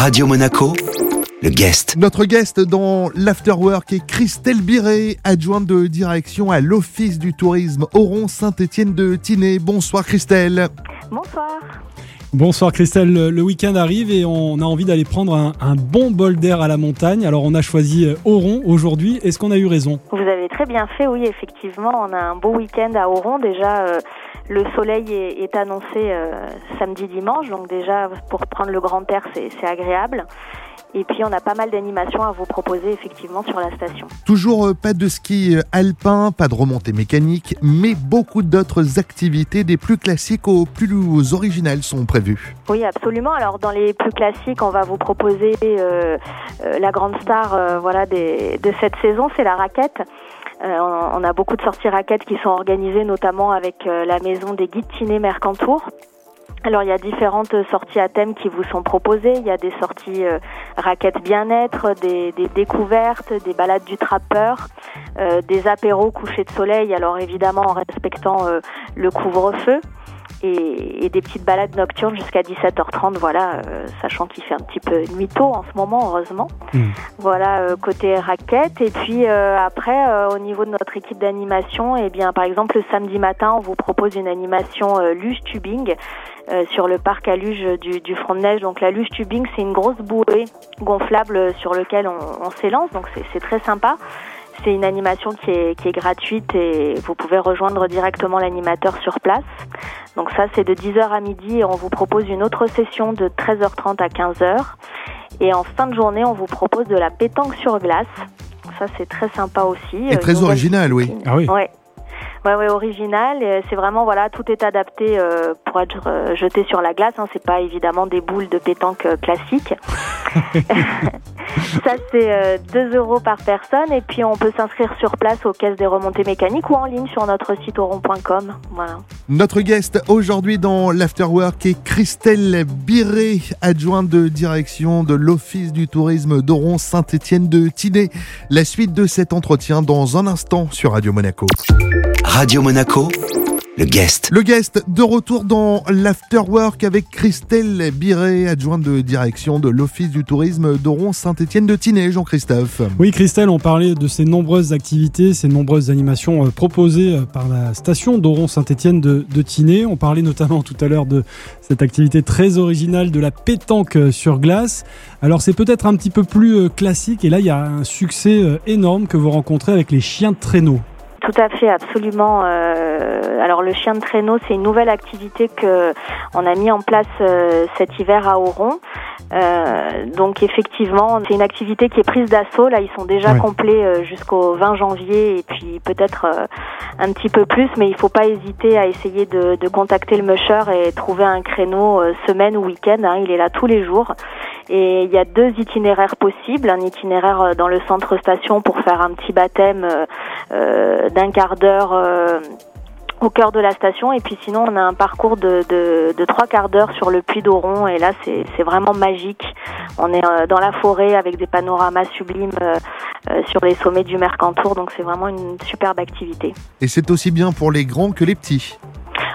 Radio Monaco, le guest. Notre guest dans l'Afterwork est Christelle Biré, adjointe de direction à l'Office du tourisme Oron Saint-Étienne de Tinée. Bonsoir Christelle. Bonsoir. Bonsoir Christelle, le week-end arrive et on a envie d'aller prendre un, bon bol d'air à la montagne. Alors on a choisi Oron aujourd'hui. Est-ce qu'on a eu raison? Vous avez très bien fait, oui, effectivement. On a un beau week-end à Oron. Déjà, euh, le soleil est, annoncé euh, samedi dimanche, donc déjà pour prendre le grand air, c'est agréable. Et puis on a pas mal d'animations à vous proposer effectivement sur la station. Toujours euh, pas de ski alpin, pas de remontée mécanique, mais beaucoup d'autres activités des plus classiques aux plus originales sont prévues. Oui, absolument. Alors dans les plus classiques, on va vous proposer euh, la grande star voilà, de cette saison, c'est la raquette. On, a beaucoup de sorties raquettes qui sont organisées notamment avec la maison des guides Tiné Mercantour. Alors il y a différentes sorties à thème qui vous sont proposées. Il y a des sorties euh, raquettes bien-être, des, découvertes, des balades du trappeur, euh, des apéros couchés de soleil. Alors évidemment en respectant euh, le couvre-feu et, des petites balades nocturnes jusqu'à 17h30, voilà, euh, sachant qu'il fait un petit peu nuit tôt en ce moment, heureusement. Hmm. Voilà, euh, côté raquette. Et puis euh, après, au niveau de notre équipe d'animation, eh bien, par exemple, le samedi matin, on vous propose une animation luge tubing. sur le parc à luge du, du, front de neige. Donc la luge tubing, c'est une grosse bouée gonflable sur lequel on, on s'élance, donc c'est très sympa. C'est une animation qui est, qui est gratuite et vous pouvez rejoindre directement l'animateur sur place. Donc ça, c'est de 10h à midi et on vous propose une autre session de 13h30 à 15h. Et en fin de journée, on vous propose de la pétanque sur glace. Ça, c'est très sympa aussi. Et très original, oui. Ah oui. Ouais. Ouais, ouais, original. C'est vraiment voilà, tout est adapté euh, pour être euh, jeté sur la glace. Hein. C'est pas évidemment des boules de pétanque euh, classiques. Ça, c'est 2 euros par personne. Et puis, on peut s'inscrire sur place aux caisses des remontées mécaniques ou en ligne sur notre site oron.com. Voilà. Notre guest aujourd'hui dans l'Afterwork est Christelle Biré, adjointe de direction de l'Office du tourisme d'Oron Saint-Étienne de Tinée. La suite de cet entretien dans un instant sur Radio Monaco. Radio Monaco, le guest. Le guest de retour dans l'Afterwork avec Christelle Biré, adjointe de direction de l'Office du tourisme d'Oron Saint-Étienne de Tinée, Jean-Christophe. Oui, Christelle, on parlait de ces nombreuses activités, ces nombreuses animations euh, proposées euh, par la station d'Oron Saint-Étienne de, de Tinée. On parlait notamment tout à l'heure de cette activité très originale de la pétanque euh, sur glace. Alors c'est peut-être un petit peu plus classique et là il y a un succès énorme que vous rencontrez avec les chiens de traîneau. Tout à fait, absolument. Euh, alors le chien de traîneau, c'est une nouvelle activité que on a mis en place euh, cet hiver à Oron. Euh, donc effectivement, c'est une activité qui est prise d'assaut. Là, ils sont déjà complets euh, jusqu'au 20 janvier et puis peut-être euh, un petit peu plus, mais il faut pas hésiter à essayer de, de contacter le musher et trouver un créneau semaine ou week-end. Hein. il est là tous les jours. Et il y a deux itinéraires possibles. Un itinéraire dans le centre station pour faire un petit baptême d'un quart d'heure au cœur de la station. Et puis sinon, on a un parcours de, de, trois quarts d'heure sur le puits d'Oron. Et là, c'est vraiment magique. On est euh, dans la forêt avec des panoramas sublimes euh, euh, sur les sommets du Mercantour. Donc c'est vraiment une superbe activité. Et c'est aussi bien pour les grands que les petits.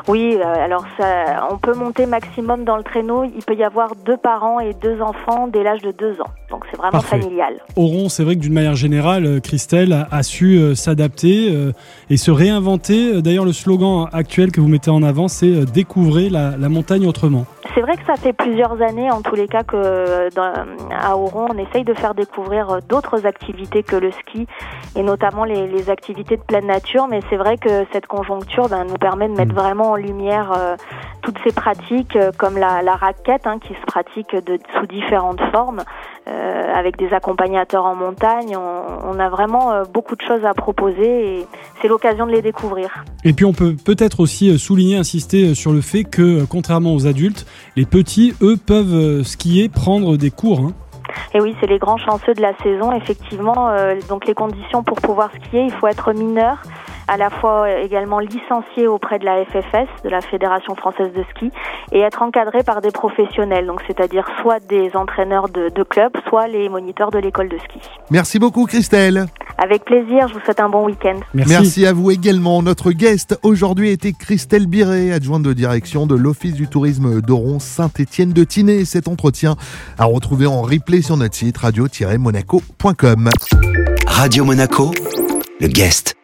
Oui, euh, alors ça, on peut monter maximum dans le traîneau. Il peut y avoir deux parents et deux enfants dès l'âge de deux ans. Donc c'est vraiment familial. Oron, c'est vrai que d'une manière générale, euh, Christelle a, su euh, s'adapter et se réinventer. D'ailleurs, le slogan actuel que vous mettez en avant, c'est découvrez la, la montagne autrement. C'est vrai que ça fait plusieurs années, en tous les cas, que dans, à Oron, on essaye de faire découvrir d'autres activités que le ski, et notamment les, les activités de pleine nature. Mais c'est vrai que cette conjoncture ben, nous permet de mettre mm. vraiment en lumière euh, toutes ces pratiques, euh, comme la, la raquette, hein, qui se pratique de, sous différentes formes, euh, avec des accompagnateurs en montagne. On, on a vraiment euh, beaucoup de choses à proposer et c'est l'occasion de les découvrir. Et puis on peut peut-être aussi souligner, insister sur le fait que, contrairement aux adultes, les petits, eux, peuvent euh, skier, prendre des cours. Hein. Et oui, c'est les grands chanceux de la saison. Effectivement, euh, donc les conditions pour pouvoir skier, il faut être mineur. À la fois également licencié auprès de la FFS, de la Fédération française de ski, et être encadré par des professionnels, donc c'est-à-dire soit des entraîneurs de, de club, soit les moniteurs de l'école de ski. Merci beaucoup Christelle. Avec plaisir, je vous souhaite un bon week-end. Merci. Merci. à vous également. Notre guest aujourd'hui était Christelle Biret, adjointe de direction de l'Office du tourisme d'Oron Saint-Étienne de Tinée. Cet entretien à retrouver en replay sur notre site radio-monaco.com. Radio Monaco, le guest.